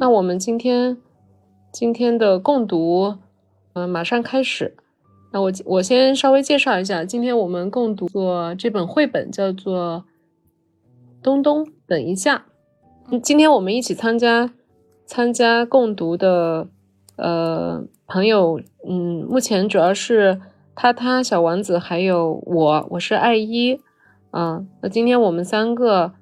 那我们今天今天的共读，嗯，马上开始。那我我先稍微介绍一下，今天我们共读过这本绘本，叫做《东东等一下》。今天我们一起参加参加共读的呃朋友，嗯，目前主要是他他小王子还有我，我是爱一，嗯，那今天我们三个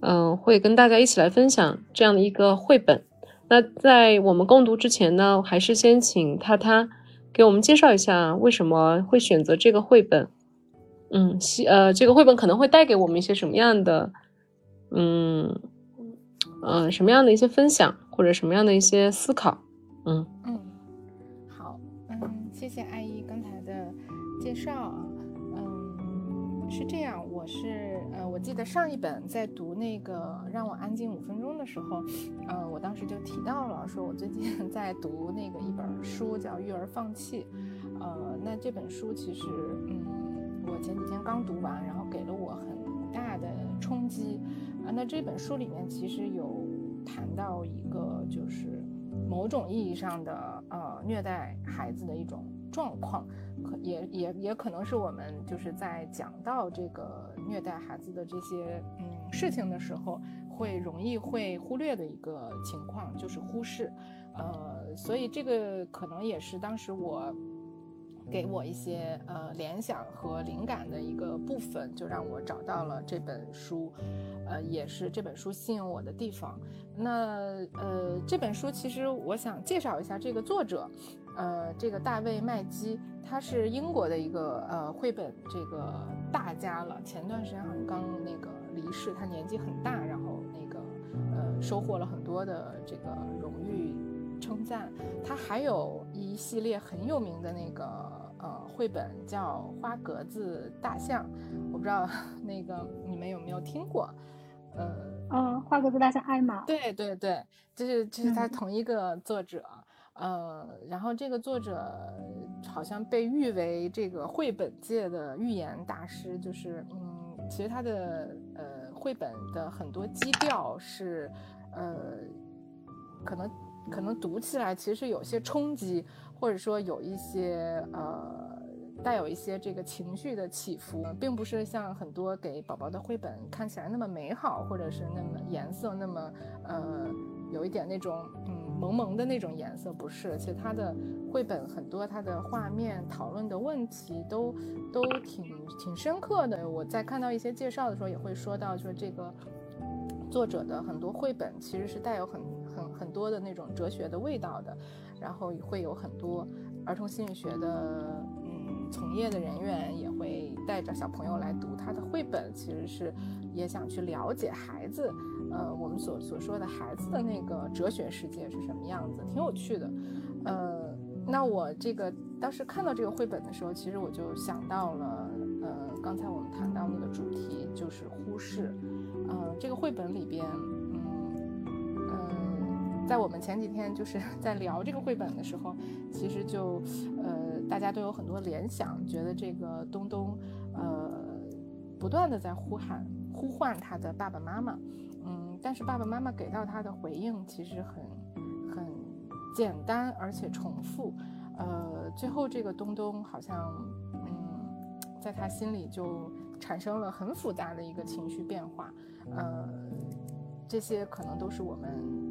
嗯会跟大家一起来分享这样的一个绘本。那在我们共读之前呢，还是先请他他。给我们介绍一下为什么会选择这个绘本？嗯，希呃，这个绘本可能会带给我们一些什么样的，嗯嗯，什么样的一些分享或者什么样的一些思考？嗯嗯，好，嗯，谢谢阿姨刚才的介绍啊，嗯，是这样，我是呃。我记得上一本在读那个让我安静五分钟的时候，呃，我当时就提到了，说我最近 在读那个一本书叫《育儿放弃》，呃，那这本书其实，嗯，我前几天刚读完，然后给了我很大的冲击，啊，那这本书里面其实有谈到一个就是某种意义上的呃虐待孩子的一种。状况可也也也可能是我们就是在讲到这个虐待孩子的这些嗯事情的时候，会容易会忽略的一个情况，就是忽视，呃，所以这个可能也是当时我。给我一些呃联想和灵感的一个部分，就让我找到了这本书，呃，也是这本书吸引我的地方。那呃，这本书其实我想介绍一下这个作者，呃，这个大卫麦基，他是英国的一个呃绘本这个大家了。前段时间好像刚那个离世，他年纪很大，然后那个呃收获了很多的这个荣誉称赞。他还有一系列很有名的那个。呃，绘本叫《花格子大象》，我不知道 那个你们有没有听过？呃，嗯，花格子大象艾玛。对对对，就是就是他同一个作者。呃，然后这个作者好像被誉为这个绘本界的寓言大师，就是嗯，其实他的呃绘本的很多基调是呃，可能可能读起来其实有些冲击。或者说有一些呃带有一些这个情绪的起伏，并不是像很多给宝宝的绘本看起来那么美好，或者是那么颜色那么呃有一点那种嗯萌萌的那种颜色，不是。其实它的绘本很多，它的画面讨论的问题都都挺挺深刻的。我在看到一些介绍的时候，也会说到说这个作者的很多绘本其实是带有很很很多的那种哲学的味道的。然后会有很多儿童心理学的嗯从业的人员也会带着小朋友来读他的绘本，其实是也想去了解孩子，呃，我们所所说的孩子的那个哲学世界是什么样子，挺有趣的。呃，那我这个当时看到这个绘本的时候，其实我就想到了，呃，刚才我们谈到那个主题就是忽视，呃，这个绘本里边。在我们前几天就是 在聊这个绘本的时候，其实就，呃，大家都有很多联想，觉得这个东东，呃，不断的在呼喊、呼唤他的爸爸妈妈，嗯，但是爸爸妈妈给到他的回应其实很、很简单而且重复，呃，最后这个东东好像，嗯，在他心里就产生了很复杂的一个情绪变化，呃，这些可能都是我们，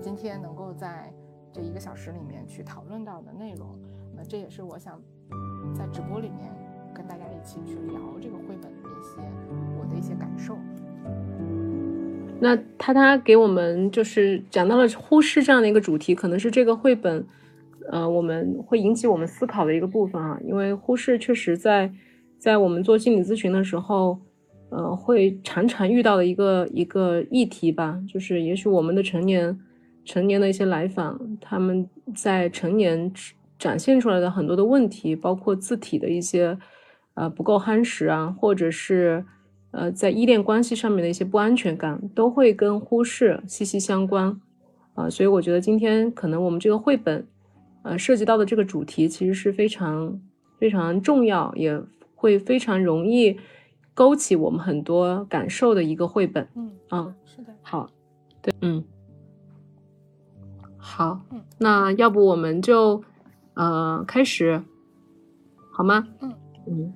今天能够在这一个小时里面去讨论到的内容，那这也是我想在直播里面跟大家一起去聊这个绘本的一些我的一些感受。那他他给我们就是讲到了忽视这样的一个主题，可能是这个绘本呃我们会引起我们思考的一个部分啊，因为忽视确实在在我们做心理咨询的时候，呃会常常遇到的一个一个议题吧，就是也许我们的成年。成年的一些来访，他们在成年展现出来的很多的问题，包括字体的一些呃不够夯实啊，或者是呃在依恋关系上面的一些不安全感，都会跟忽视息息相关啊。所以我觉得今天可能我们这个绘本呃涉及到的这个主题，其实是非常非常重要，也会非常容易勾起我们很多感受的一个绘本。嗯啊，是的，好，对，嗯。好，嗯，那要不我们就呃开始，好吗？嗯嗯，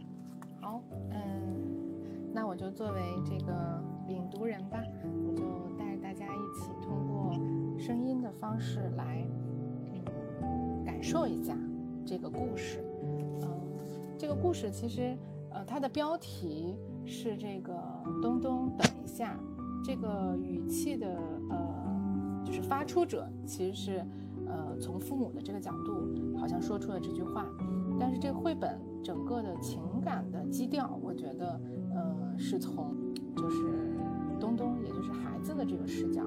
好，嗯，那我就作为这个领读人吧，我就带着大家一起通过声音的方式来嗯感受一下这个故事。嗯，这个故事其实呃它的标题是这个东东等一下，这个语气的呃。就是发出者其实是，呃，从父母的这个角度，好像说出了这句话，但是这个绘本整个的情感的基调，我觉得，呃，是从就是东东，也就是孩子的这个视角，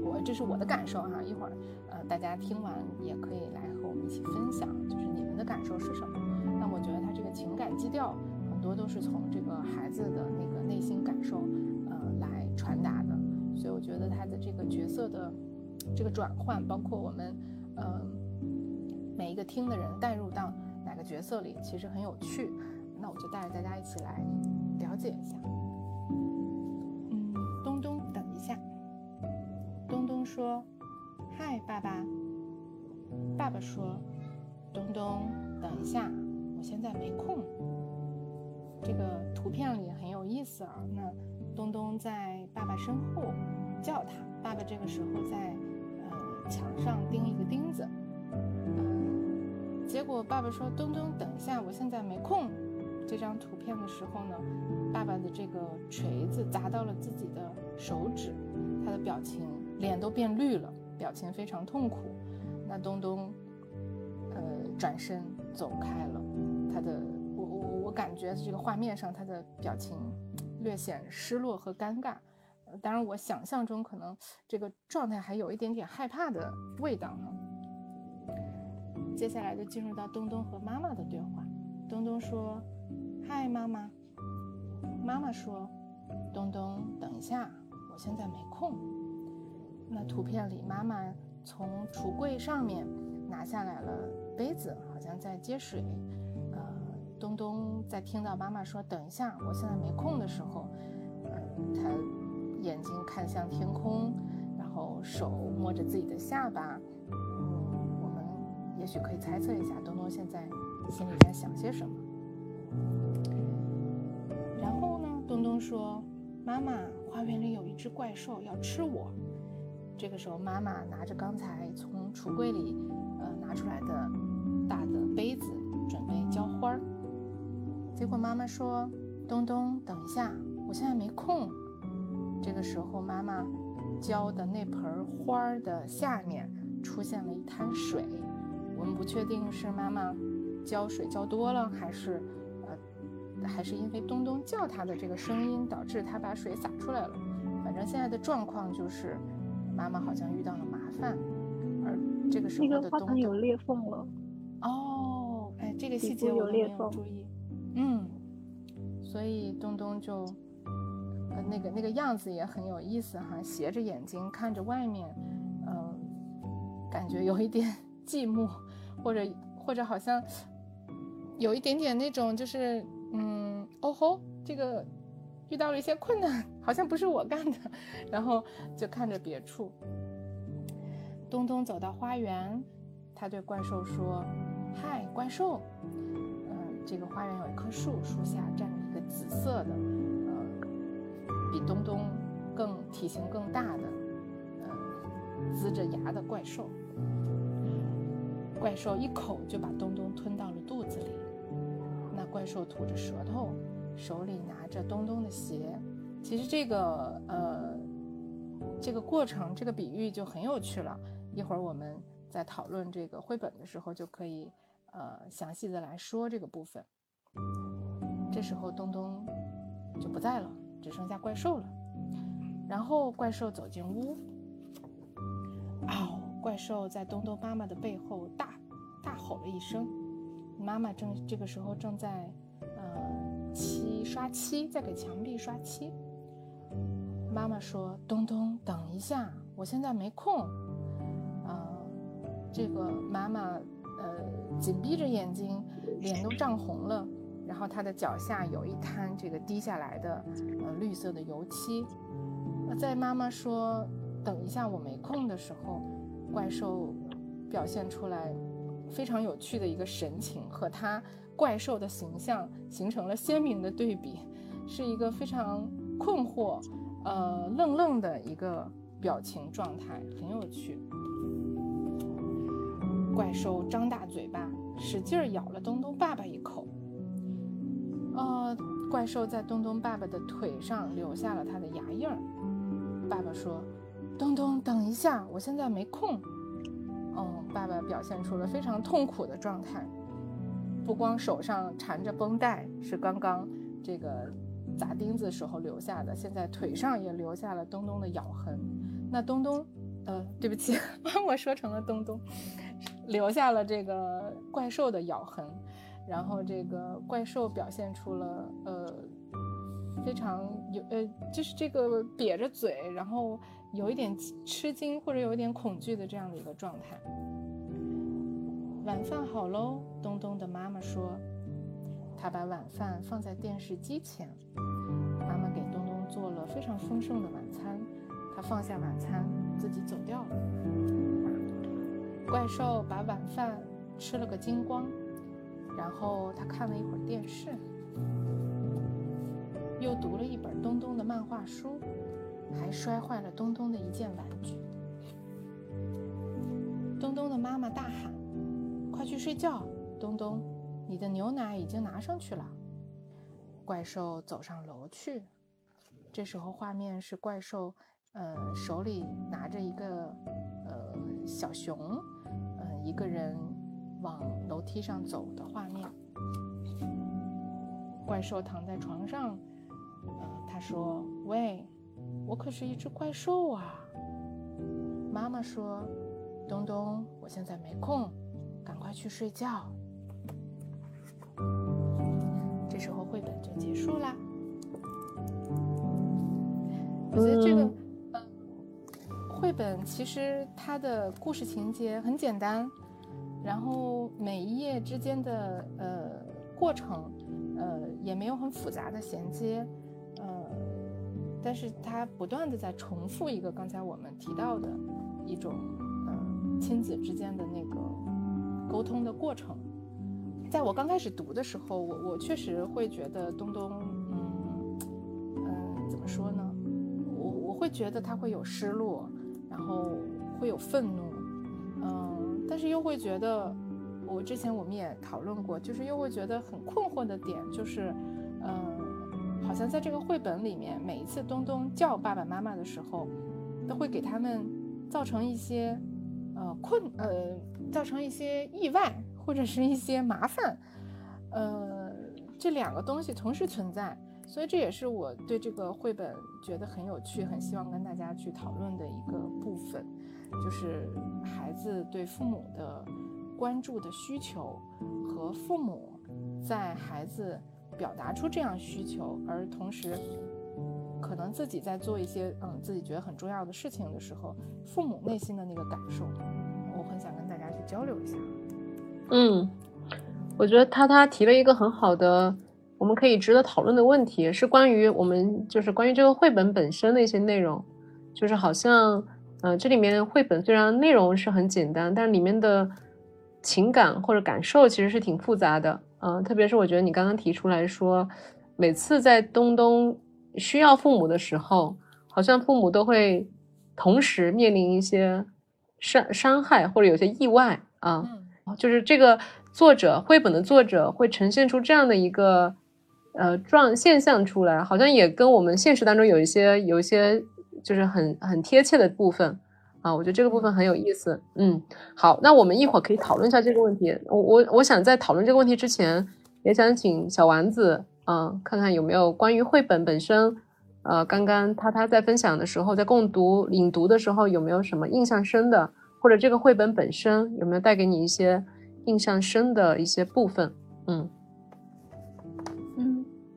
我这是我的感受哈。一会儿，呃，大家听完也可以来和我们一起分享，就是你们的感受是什么？那我觉得他这个情感基调很多都是从这个孩子的那个内心感受，呃，来传达的，所以我觉得他的这个角色的。这个转换，包括我们，呃，每一个听的人带入到哪个角色里，其实很有趣。那我就带着大家一起来了解一下。嗯，东东，等一下。东东说：“嗨，爸爸。”爸爸说：“东东，等一下，我现在没空。”这个图片里很有意思啊。那东东在爸爸身后叫他，爸爸这个时候在。墙上钉一个钉子，嗯，结果爸爸说：“东东，等一下，我现在没空。”这张图片的时候呢，爸爸的这个锤子砸到了自己的手指，他的表情脸都变绿了，表情非常痛苦。那东东，呃，转身走开了，他的我我我感觉这个画面上他的表情略显失落和尴尬。当然，我想象中可能这个状态还有一点点害怕的味道呢。接下来就进入到东东和妈妈的对话。东东说：“嗨，妈妈。”妈妈说：“东东，等一下，我现在没空。”那图片里，妈妈从橱柜上面拿下来了杯子，好像在接水。呃，东东在听到妈妈说“等一下，我现在没空”的时候，呃，他。眼睛看向天空，然后手摸着自己的下巴。嗯，我们也许可以猜测一下东东现在心里在想些什么。然后呢，东东说：“妈妈，花园里有一只怪兽要吃我。”这个时候，妈妈拿着刚才从橱柜里呃拿出来的大的杯子，准备浇花儿。结果妈妈说：“东东，等一下，我现在没空。”这个时候，妈妈浇的那盆花的下面出现了一滩水。我们不确定是妈妈浇水浇多了，还是呃，还是因为东东叫他的这个声音导致他把水洒出来了。反正现在的状况就是，妈妈好像遇到了麻烦。而这个时候的东东有裂缝了。哦，哎，这个细节我没有注意。嗯，所以东东就。那个那个样子也很有意思哈，斜着眼睛看着外面，嗯，感觉有一点 寂寞，或者或者好像有一点点那种就是，嗯，哦吼，这个遇到了一些困难，好像不是我干的，然后就看着别处。东东走到花园，他对怪兽说：“嗨，怪兽，嗯，这个花园有一棵树，树下站着一个紫色的。”比东东更体型更大的，嗯，呲着牙的怪兽。怪兽一口就把东东吞到了肚子里。那怪兽吐着舌头，手里拿着东东的鞋。其实这个呃，这个过程，这个比喻就很有趣了。一会儿我们在讨论这个绘本的时候，就可以呃详细的来说这个部分。这时候东东就不在了。只剩下怪兽了，然后怪兽走进屋，哦！怪兽在东东妈妈的背后大大吼了一声。妈妈正这个时候正在呃漆刷漆，在给墙壁刷漆。妈妈说：“东东，等一下，我现在没空。”啊，这个妈妈呃紧闭着眼睛，脸都涨红了。然后他的脚下有一滩这个滴下来的呃绿色的油漆。在妈妈说“等一下，我没空”的时候，怪兽表现出来非常有趣的一个神情，和他怪兽的形象形成了鲜明的对比，是一个非常困惑、呃愣愣的一个表情状态，很有趣。怪兽张大嘴巴，使劲咬了东东爸爸一口。呃，怪兽在东东爸爸的腿上留下了他的牙印儿。爸爸说：“东东，等一下，我现在没空。”哦，爸爸表现出了非常痛苦的状态，不光手上缠着绷带是刚刚这个砸钉子时候留下的，现在腿上也留下了东东的咬痕。那东东，呃，对不起，我说成了东东。留下了这个怪兽的咬痕，然后这个怪兽表现出了呃非常有呃就是这个瘪着嘴，然后有一点吃惊或者有一点恐惧的这样的一个状态。晚饭好喽，东东的妈妈说，她把晚饭放在电视机前，妈妈给东东做了非常丰盛的晚餐，他放下晚餐自己走掉了。怪兽把晚饭吃了个精光，然后他看了一会儿电视，又读了一本东东的漫画书，还摔坏了东东的一件玩具。东东的妈妈大喊：“快去睡觉，东东，你的牛奶已经拿上去了。”怪兽走上楼去，这时候画面是怪兽，呃，手里拿着一个，呃，小熊。呃一个人往楼梯上走的画面。怪兽躺在床上，呃，他说：“喂，我可是一只怪兽啊。”妈妈说：“东东，我现在没空，赶快去睡觉。”这时候绘本就结束啦。我觉得这个。绘本其实它的故事情节很简单，然后每一页之间的呃过程，呃也没有很复杂的衔接，呃，但是它不断的在重复一个刚才我们提到的一种呃亲子之间的那个沟通的过程。在我刚开始读的时候，我我确实会觉得东东，嗯嗯，怎么说呢？我我会觉得他会有失落。然后会有愤怒，但是又会觉得，我之前我们也讨论过，就是又会觉得很困惑的点就是，嗯，好像在这个绘本里面，每一次东东叫爸爸妈妈的时候，都会给他们造成一些，呃困，呃，造成一些意外或者是一些麻烦，呃，这两个东西同时存在。所以这也是我对这个绘本觉得很有趣，很希望跟大家去讨论的一个部分，就是孩子对父母的关注的需求和父母在孩子表达出这样需求，而同时可能自己在做一些嗯自己觉得很重要的事情的时候，父母内心的那个感受，我很想跟大家去交流一下。嗯，我觉得他他提了一个很好的。我们可以值得讨论的问题是关于我们就是关于这个绘本本身的一些内容，就是好像，呃，这里面绘本虽然内容是很简单，但里面的情感或者感受其实是挺复杂的，嗯，特别是我觉得你刚刚提出来说，每次在东东需要父母的时候，好像父母都会同时面临一些伤伤害或者有些意外啊，就是这个作者绘本的作者会呈现出这样的一个。呃，状现象出来，好像也跟我们现实当中有一些有一些就是很很贴切的部分啊，我觉得这个部分很有意思。嗯，好，那我们一会儿可以讨论一下这个问题。我我我想在讨论这个问题之前，也想请小丸子啊，看看有没有关于绘本本身，呃，刚刚他他在分享的时候，在共读领读的时候，有没有什么印象深的，或者这个绘本本身有没有带给你一些印象深的一些部分？嗯。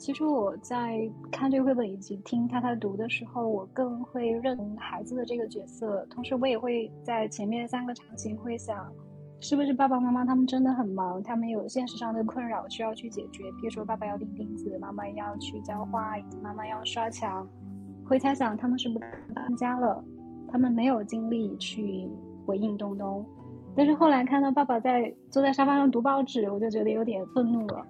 其实我在看这个绘本以及听他他读的时候，我更会认同孩子的这个角色，同时我也会在前面三个场景会想，是不是爸爸妈妈他们真的很忙，他们有现实上的困扰需要去解决，比如说爸爸要钉钉子，妈妈要去浇花，妈妈要刷墙，会猜想他们是不是搬家了，他们没有精力去回应东东。但是后来看到爸爸在坐在沙发上读报纸，我就觉得有点愤怒了。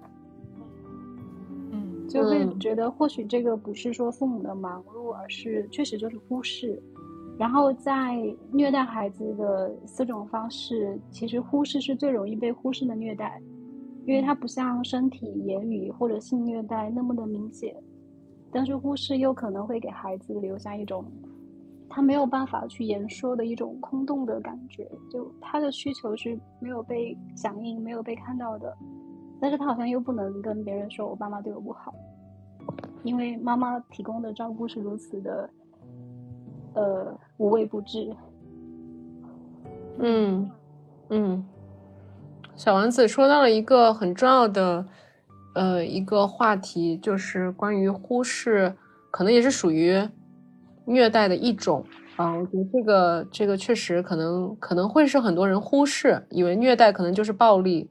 嗯，就会觉得或许这个不是说父母的忙碌，而是确实就是忽视。然后在虐待孩子的四种方式，其实忽视是最容易被忽视的虐待，因为它不像身体、言语或者性虐待那么的明显，但是忽视又可能会给孩子留下一种。他没有办法去言说的一种空洞的感觉，就他的需求是没有被响应、没有被看到的，但是他好像又不能跟别人说我爸妈对我不好，因为妈妈提供的照顾是如此的，呃，无微不至。嗯嗯，小王子说到了一个很重要的呃一个话题，就是关于忽视，可能也是属于。虐待的一种啊，我觉得这个这个确实可能可能会是很多人忽视，以为虐待可能就是暴力，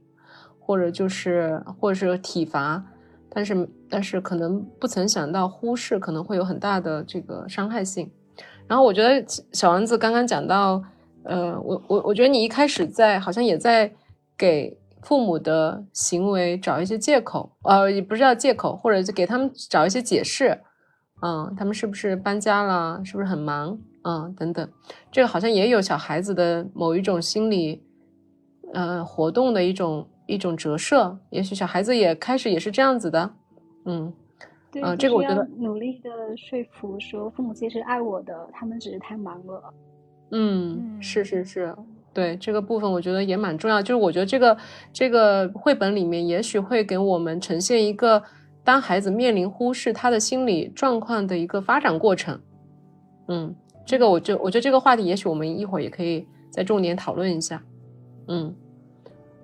或者就是或者是体罚，但是但是可能不曾想到忽视可能会有很大的这个伤害性。然后我觉得小丸子刚刚讲到，呃，我我我觉得你一开始在好像也在给父母的行为找一些借口，呃，也不是叫借口，或者就给他们找一些解释。嗯，他们是不是搬家了？是不是很忙？嗯，等等，这个好像也有小孩子的某一种心理，呃，活动的一种一种折射。也许小孩子也开始也是这样子的。嗯，啊，这个我觉得努力的说服说父母其实爱我的，他们只是太忙了。嗯，是是是，对这个部分我觉得也蛮重要。就是我觉得这个这个绘本里面也许会给我们呈现一个。当孩子面临忽视他的心理状况的一个发展过程，嗯，这个我就我觉得这个话题，也许我们一会儿也可以再重点讨论一下，嗯，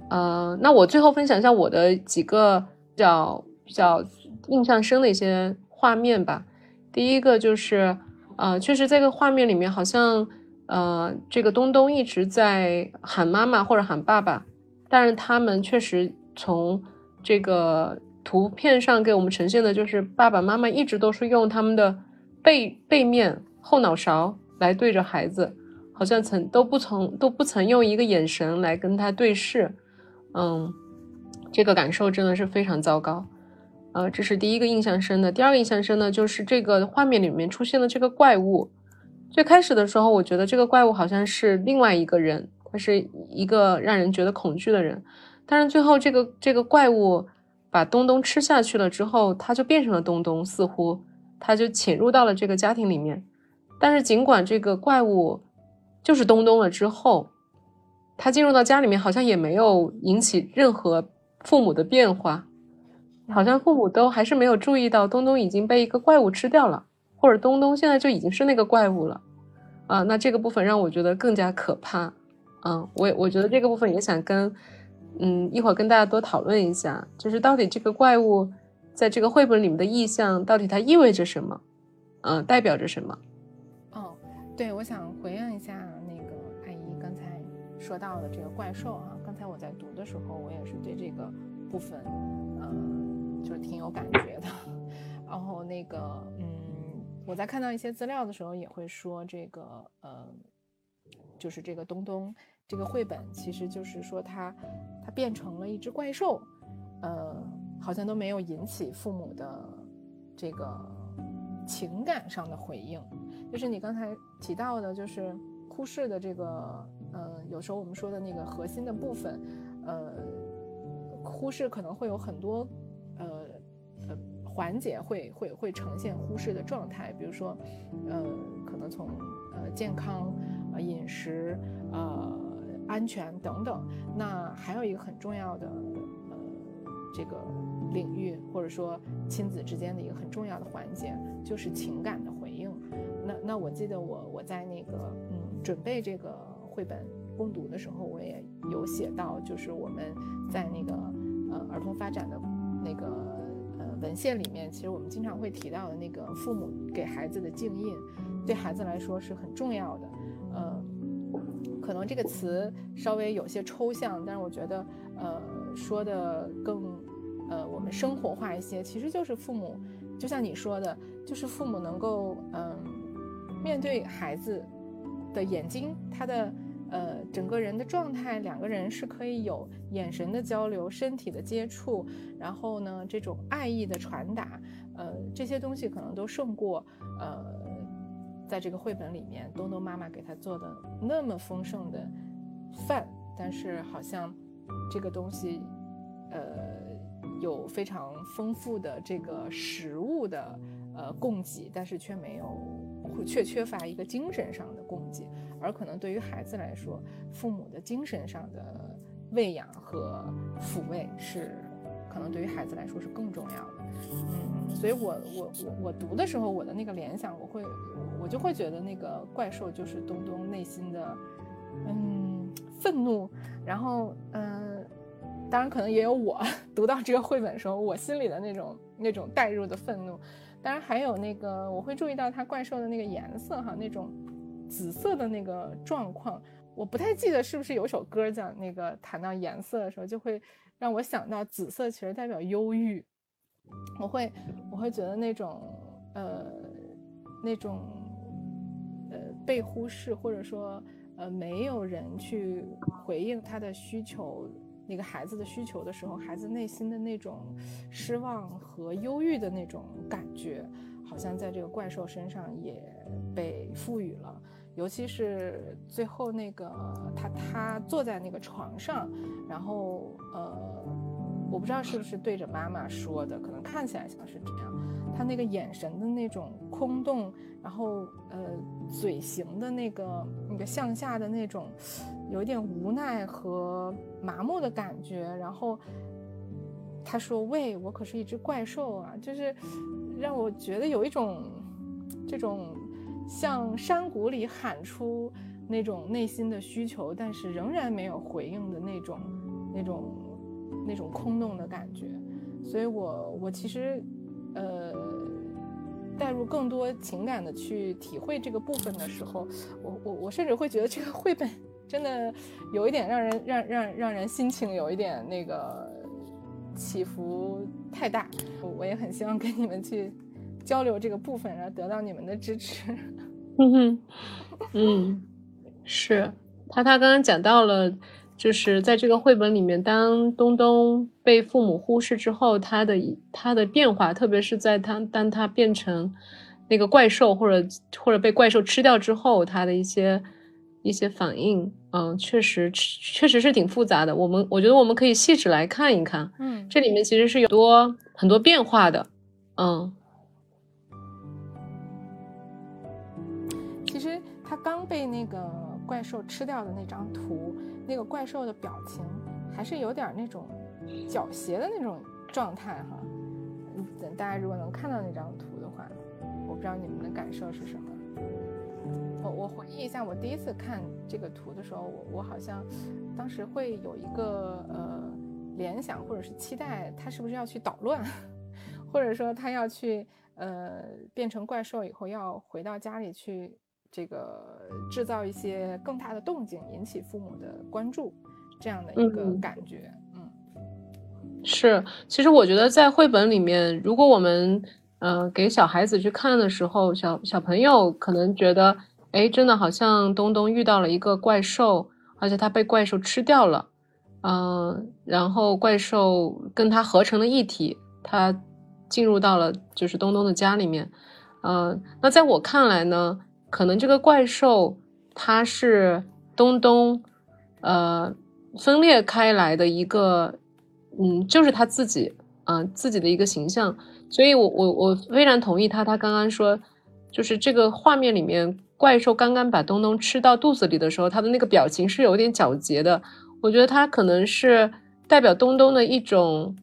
呃，那我最后分享一下我的几个比较比较印象深的一些画面吧。第一个就是，呃，确实这个画面里面好像，呃，这个东东一直在喊妈妈或者喊爸爸，但是他们确实从这个。图片上给我们呈现的就是爸爸妈妈一直都是用他们的背背面后脑勺来对着孩子，好像曾都不曾都不曾用一个眼神来跟他对视，嗯，这个感受真的是非常糟糕，呃，这是第一个印象深的。第二个印象深的就是这个画面里面出现的这个怪物，最开始的时候我觉得这个怪物好像是另外一个人，他是一个让人觉得恐惧的人，但是最后这个这个怪物。把东东吃下去了之后，他就变成了东东，似乎他就潜入到了这个家庭里面。但是尽管这个怪物就是东东了之后，他进入到家里面，好像也没有引起任何父母的变化，好像父母都还是没有注意到东东已经被一个怪物吃掉了，或者东东现在就已经是那个怪物了。啊，那这个部分让我觉得更加可怕。嗯，我我觉得这个部分也想跟。嗯，一会儿跟大家多讨论一下，就是到底这个怪物在这个绘本里面的意象，到底它意味着什么？嗯，代表着什么？哦，对，我想回应一下说到的这个怪兽啊。刚才我在读的时候，我也是对这个部分，嗯，就是挺有感觉的。然后那个，嗯，我在看到一些资料的时候，也会说这个，呃，就是这个东东。这个绘本其实就是说，它它变成了一只怪兽，呃，好像都没有引起父母的这个情感上的回应。就是你刚才提到的，就是忽视的这个，呃，有时候我们说的那个核心的部分，呃，忽视可能会有很多，呃呃环节会会会呈现忽视的状态，比如说，呃，可能从呃健康、呃饮食、呃。安全等等，那还有一个很重要的呃这个领域，或者说亲子之间的一个很重要的环节，就是情感的回应。那那我记得我我在那个准备这个绘本攻读的时候，我也有写到，就是我们在那个呃儿童发展的那个呃文献里面，其实我们经常会提到的那个父母给孩子的静音，对孩子来说是很重要的，呃。可能这个词稍微有些抽象，但是我觉得，呃，说的更，呃，我们生活化一些，其实就是父母，就像你说的，就是父母能够，嗯，面对孩子的眼睛，他的，呃，整个人的状态，两个人是可以有眼神的交流、身体的接触，然后呢，这种爱意的传达，呃，这些东西可能都胜过呃，在这个绘本里面，东东妈妈给他做的那么丰盛的饭，但是好像这个东西，呃，有非常丰富的这个食物的呃供给，但是却没有，却缺乏一个精神上的供给。而可能对于孩子来说，父母的精神上的喂养和抚慰是，可能对于孩子来说是更重要的。嗯，所以我我我我读的时候，我的那个联想，我会我就会觉得那个怪兽就是东东内心的，嗯，愤怒。然后嗯，当然可能也有我 读到这个绘本时候，我心里的那种那种带入的愤怒。当然还有那个我会注意到它怪兽的那个颜色哈，那种。紫色的那个状况，我不太记得是不是有首歌讲那个谈到颜色的时候，就会让我想到紫色其实代表忧郁。我会我会觉得那种呃那种呃被忽视或者说呃没有人去回应他的需求，那个孩子的需求的时候，孩子内心的那种失望和忧郁的那种感觉，好像在这个怪兽身上也被赋予了。尤其是最后那个他他坐在那个床上，然后呃，我不知道是不是对着妈妈说的，可能看起来像是这样。他那个眼神的那种空洞，然后呃嘴型的那个那个向下的那种，有一点无奈和麻木的感觉。然后他说：“喂，我可是一只怪兽啊！”就是让我觉得有一种这种。向山谷里喊出那种内心的需求，但是仍然没有回应的那种、那种、那种空洞的感觉。所以，我我其实，呃，带入更多情感的去体会这个部分的时候，我我我甚至会觉得这个绘本 真的有一点让人让让让人心情有一点那个起伏太大。我也很希望跟你们去。交流这个部分，然后得到你们的支持。嗯哼，嗯，是他他刚刚讲到了，就是在这个绘本里面，当东东被父母忽视之后，他的他的变化，特别是在他当他变成那个怪兽，或者或者被怪兽吃掉之后，他的一些一些反应，嗯，确实确实是挺复杂的。我们我觉得我们可以细致来看一看，嗯，这里面其实是有多很多变化的，嗯。其实他刚被那个怪兽吃掉的那张图，那个怪兽的表情还是有点那种狡黠的那种状态哈。等大家如果能看到那张图的话，我不知道你们的感受是什么。我我回忆一下，我第一次看这个图的时候，我我好像当时会有一个呃联想或者是期待，他是不是要去捣乱，或者说他要去呃变成怪兽以后要回到家里去。这个制造一些更大的动静，引起父母的关注，这样的一个感觉，嗯，是。其实我觉得在绘本里面，如果我们呃给小孩子去看的时候，小小朋友可能觉得，哎，真的好像东东遇到了一个怪兽，而且他被怪兽吃掉了，嗯，然后怪兽跟他合成了一体，他进入到了就是东东的家里面，嗯，那在我看来呢。可能这个怪兽它是东东，呃，分裂开来的一个，嗯，就是他自己，嗯，自己的一个形象。所以，我我我非常同意他，他刚刚说，就是这个画面里面，怪兽刚刚把东东吃到肚子里的时候，他的那个表情是有点狡黠的。我觉得他可能是代表东东的一种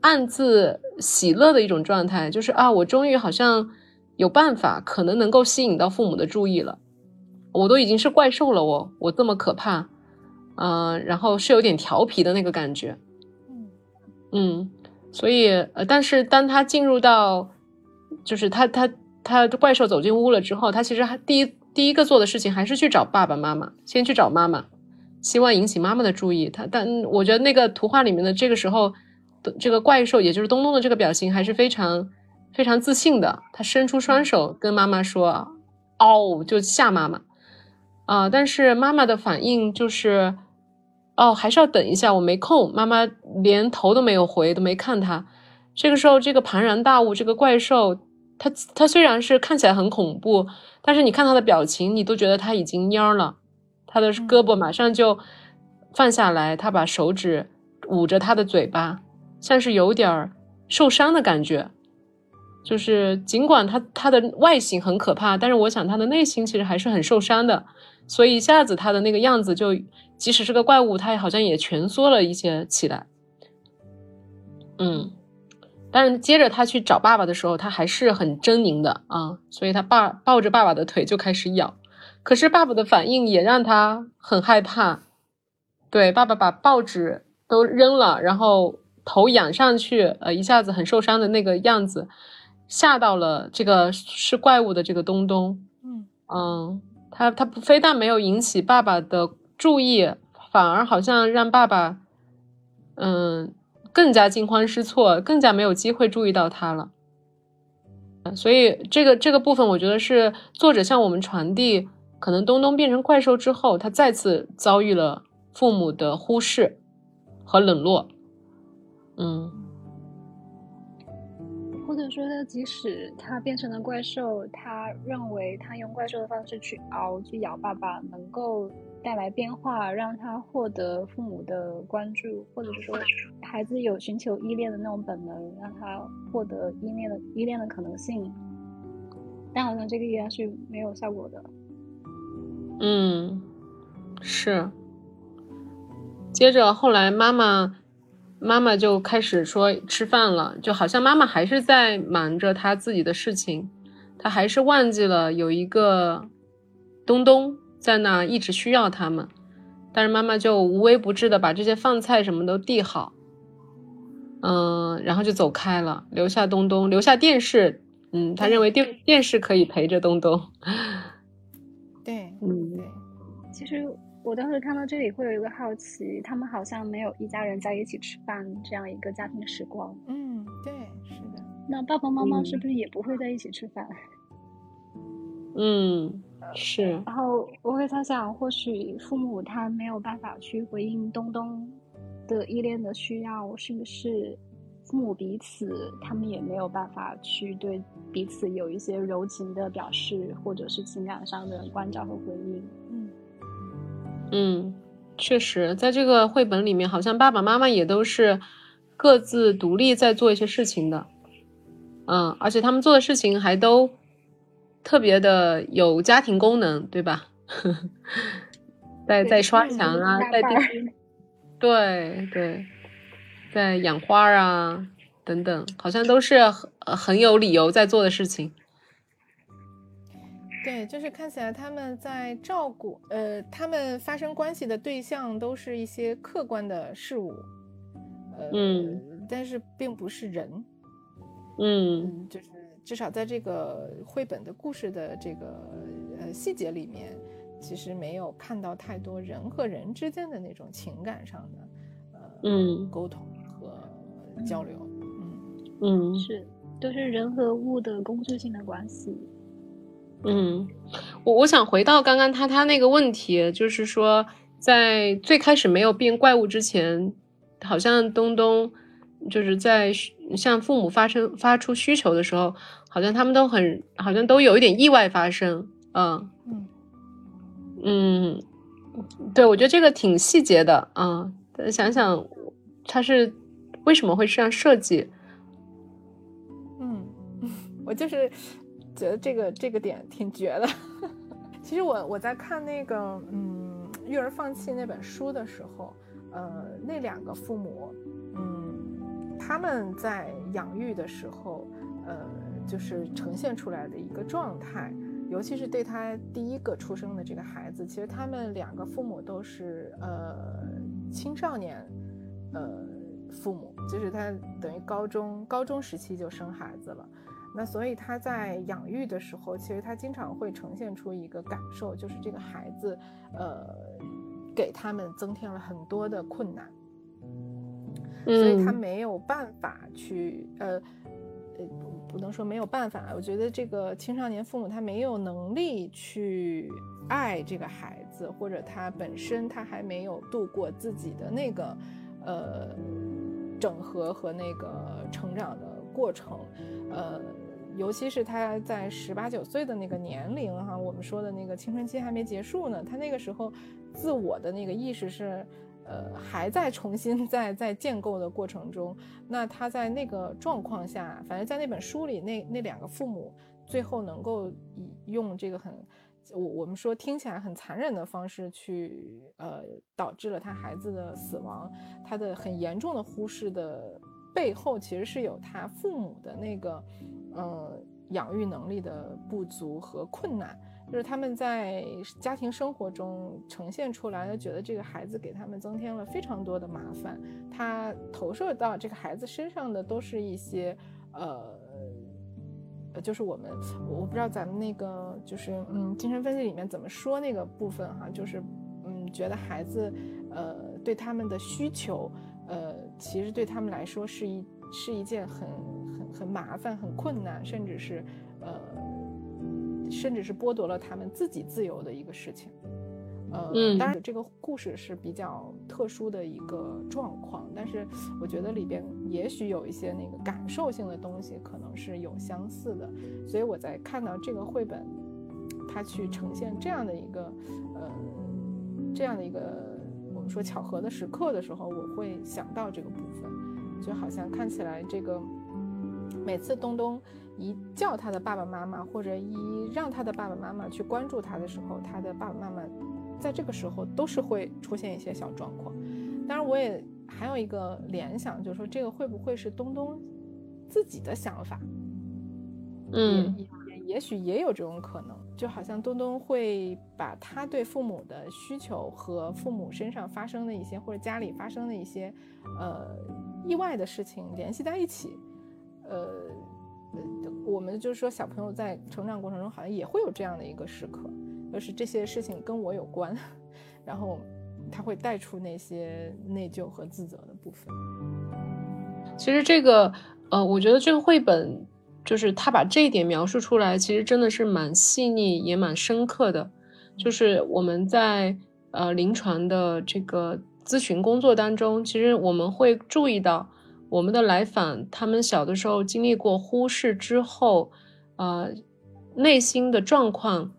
暗自喜乐的一种状态，就是啊，我终于好像。有办法，可能能够吸引到父母的注意了。我都已经是怪兽了，我我这么可怕，嗯，然后是有点调皮的那个感觉，嗯嗯，所以呃，但是当他进入到，就是他他他怪兽走进屋了之后，他其实还第一第一个做的事情还是去找爸爸妈妈，先去找妈妈，希望引起妈妈的注意。他但我觉得那个图画里面的这个时候这个怪兽，也就是东东的这个表情还是非常。非常自信的，他伸出双手跟妈妈说：“哦！”就吓妈妈。啊，但是妈妈的反应就是，哦，还是要等一下，我没空。妈妈连头都没有回，都没看他。这个时候，这个庞然大物，这个怪兽，它它虽然是看起来很恐怖，但是你看它的表情，你都觉得它已经蔫了。它的胳膊马上就放下来，他把手指捂着他的嘴巴，像是有点受伤的感觉。就是尽管他他的外形很可怕，但是我想他的内心其实还是很受伤的。所以一下子他的那个样子，就即使是个怪物，它好像也蜷缩了一些起来。嗯。但是接着他去找爸爸的时候，他还是很狰狞的啊，所以他爸抱着爸爸的腿就开始咬，可是爸爸的反应也让他很害怕。对，爸爸把报纸都扔了，然后头仰上去，呃，一下子很受伤的那个样子，吓到了这个是怪物的这个东东。嗯嗯，他他非但没有引起爸爸的注意，反而好像让爸爸，嗯。更加惊慌失措，更加没有机会注意到他了。所以这个这个部分，我觉得是作者向我们传递，可能东东变成怪兽之后，他再次遭遇了父母的忽视和冷落。嗯，或者说，他即使他变成了怪兽，他认为他用怪兽的方式去熬、去咬爸爸，能够。带来变化，让他获得父母的关注，或者是说孩子有寻求依恋的那种本能，让他获得依恋的依恋的可能性。但好像这个依然是没有效果的。嗯，是。接着后来妈妈妈妈就开始说吃饭了，就好像妈妈还是在忙着她自己的事情，她还是忘记了有一个东东。在那一直需要他们，但是妈妈就无微不至的把这些饭菜什么都递好，嗯，然后就走开了，留下东东，留下电视，嗯，他认为电电视可以陪着东东。对，嗯，对。其实我当时看到这里会有一个好奇，他们好像没有一家人在一起吃饭这样一个家庭时光。嗯，对，是的。那爸爸妈妈是不是也不会在一起吃饭？嗯。是，然后我会猜想，或许父母他没有办法去回应东东的依恋的需要，是不是父母彼此他们也没有办法去对彼此有一些柔情的表示，或者是情感上的关照和回应？嗯嗯，确实，在这个绘本里面，好像爸爸妈妈也都是各自独立在做一些事情的，嗯，而且他们做的事情还都。特别的有家庭功能，对吧？在在刷墙啊，在地，对对，在养花啊等等，好像都是很很有理由在做的事情。对，就是看起来他们在照顾，呃，他们发生关系的对象都是一些客观的事物，呃，嗯，但是并不是人，嗯，就是。至少在这个绘本的故事的这个呃细节里面，其实没有看到太多人和人之间的那种情感上的呃嗯沟通和交流，嗯嗯是都是人和物的工具性的关系。嗯，我我想回到刚刚他他那个问题，就是说在最开始没有变怪物之前，好像东东。就是在向父母发生发出需求的时候，好像他们都很，好像都有一点意外发生，嗯。嗯。嗯，对，我觉得这个挺细节的啊，想想他是为什么会这样设计，嗯，我就是觉得这个这个点挺绝的。其实我我在看那个嗯《育儿放弃》那本书的时候，呃，那两个父母，嗯。他们在养育的时候，呃，就是呈现出来的一个状态，尤其是对他第一个出生的这个孩子，其实他们两个父母都是呃青少年，呃父母，就是他等于高中高中时期就生孩子了，那所以他在养育的时候，其实他经常会呈现出一个感受，就是这个孩子，呃，给他们增添了很多的困难。所以他没有办法去，呃，呃，不能说没有办法，我觉得这个青少年父母他没有能力去爱这个孩子，或者他本身他还没有度过自己的那个呃整合和那个成长的过程，呃。尤其是他在十八九岁的那个年龄，哈，我们说的那个青春期还没结束呢，他那个时候自我的那个意识是，呃，还在重新 在在建构的过程中。那他在那个状况下，反正在那本书里，那那两个父母最后能够以用这个很，我我们说听起来很残忍的方式去，呃，导致了他孩子的死亡，他的很严重的忽视的背后，其实是有他父母的那个。呃，养育能力的不足和困难，就是他们在家庭生活中呈现出来的，觉得这个孩子给他们增添了非常多的麻烦。他投射到这个孩子身上的都是一些，呃，呃，就是我们，我不知道咱们那个就是嗯，精神分析里面怎么说那个部分哈，就是嗯，觉得孩子，呃，对他们的需求，呃，其实对他们来说是一是一件很。很很麻烦、很困难，甚至是，呃，甚至是剥夺了他们自己自由的一个事情。呃，当然这个故事是比较特殊的一个状况，但是我觉得里边也许有一些那个感受性的东西可能是有相似的。所以我在看到这个绘本，它去呈现这样的一个，呃，这样的一个我们说巧合的时刻的时候，我会想到这个部分，就好像看起来这个。每次东东一叫他的爸爸妈妈，或者一让他的爸爸妈妈去关注他的时候，他的爸爸妈妈在这个时候都是会出现一些小状况。当然，我也还有一个联想，就是说这个会不会是东东自己的想法？嗯，也也许也有这种可能。就好像东东会把他对父母的需求和父母身上发生的一些，或者家里发生的一些呃意外的事情联系在一起。呃，我们就是说，小朋友在成长过程中好像也会有这样的一个时刻，就是这些事情跟我有关，然后他会带出那些内疚和自责的部分。其实这个，呃，我觉得这个绘本就是他把这一点描述出来，其实真的是蛮细腻也蛮深刻的。就是我们在呃临床的这个咨询工作当中，其实我们会注意到。我们的来访，他们小的时候经历过忽视之后，呃，内心的状况，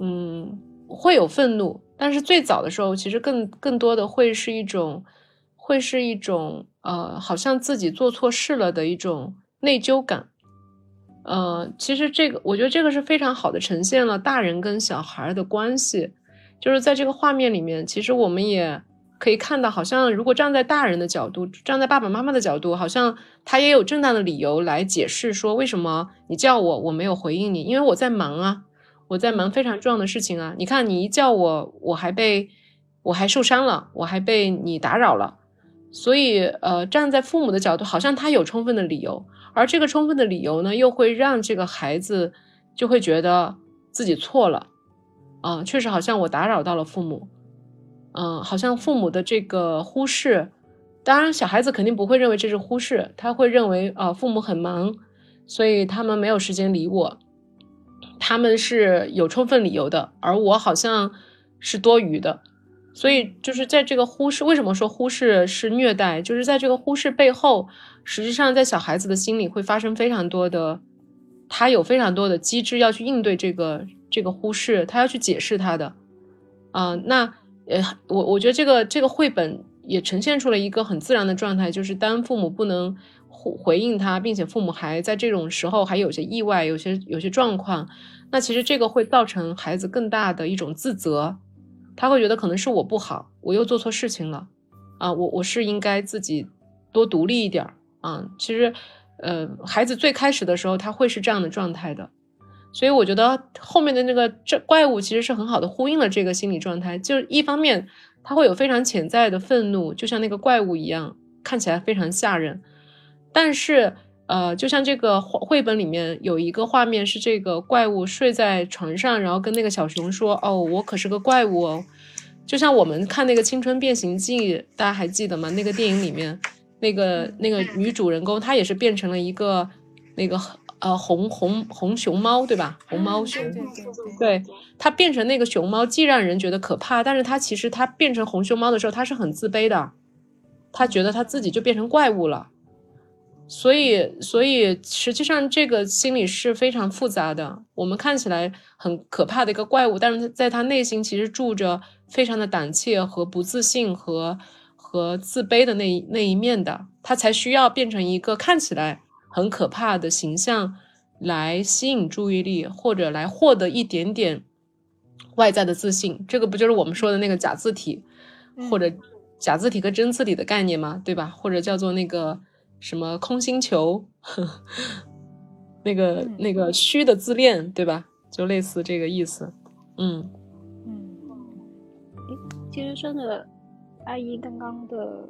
嗯，会有愤怒，但是最早的时候，其实更更多的会是一种，会是一种，呃，好像自己做错事了的一种内疚感，呃，其实这个，我觉得这个是非常好的呈现了大人跟小孩的关系，就是在这个画面里面，其实我们也。可以看到，好像如果站在大人的角度，站在爸爸妈妈的角度，好像他也有正当的理由来解释说，为什么你叫我，我没有回应你，因为我在忙啊，我在忙非常重要的事情啊。你看，你一叫我，我还被我还受伤了，我还被你打扰了。所以，呃，站在父母的角度，好像他有充分的理由，而这个充分的理由呢，又会让这个孩子就会觉得自己错了，啊，确实好像我打扰到了父母。嗯，好像父母的这个忽视，当然小孩子肯定不会认为这是忽视，他会认为啊父母很忙，所以他们没有时间理我，他们是有充分理由的，而我好像是多余的，所以就是在这个忽视，为什么说忽视是虐待？就是在这个忽视背后，实际上在小孩子的心里会发生非常多的，他有非常多的机制要去应对这个这个忽视，他要去解释他的，啊那。呃，我我觉得这个这个绘本也呈现出了一个很自然的状态，就是当父母不能回回应他，并且父母还在这种时候还有些意外，有些有些状况，那其实这个会造成孩子更大的一种自责，他会觉得可能是我不好，我又做错事情了，啊，我我是应该自己多独立一点儿啊。其实，呃，孩子最开始的时候他会是这样的状态的。所以我觉得后面的那个这怪物其实是很好的呼应了这个心理状态，就是一方面他会有非常潜在的愤怒，就像那个怪物一样，看起来非常吓人。但是呃，就像这个绘本里面有一个画面是这个怪物睡在床上，然后跟那个小熊说：“哦，我可是个怪物哦。”就像我们看那个《青春变形记》，大家还记得吗？那个电影里面那个那个女主人公她也是变成了一个那个。呃红红红熊猫，对吧？红猫熊，对对对，对它变成那个熊猫，既让人觉得可怕，但是她其实她变成红熊猫的时候，她是很自卑的，她觉得她自己就变成怪物了。所以，所以实际上这个心理是非常复杂的。我们看起来很可怕的一个怪物，但是在他内心其实住着非常的胆怯和不自信和和自卑的那那一面的，他才需要变成一个看起来很可怕的形象来吸引注意力，或者来获得一点点外在的自信。这个不就是我们说的那个假字体，或者假字体和真字体的概念吗？对吧？或者叫做那个。什么空心球，那个那个虚的自恋，对吧？就类似这个意思。嗯嗯，其实顺着阿姨刚刚的